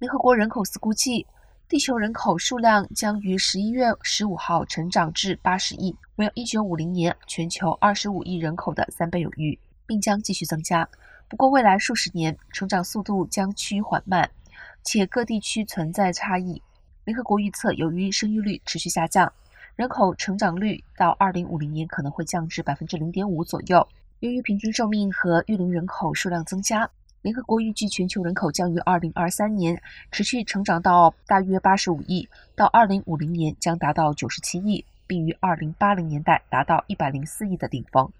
联合国人口司估计，地球人口数量将于十一月十五号成长至八十亿，为一九五零年全球二十五亿人口的三倍有余，并将继续增加。不过，未来数十年成长速度将趋于缓慢，且各地区存在差异。联合国预测，由于生育率持续下降，人口成长率到二零五零年可能会降至百分之零点五左右。由于平均寿命和育龄人口数量增加。联合国预计，全球人口将于二零二三年持续成长到大约八十五亿，到二零五零年将达到九十七亿，并于二零八零年代达到一百零四亿的顶峰。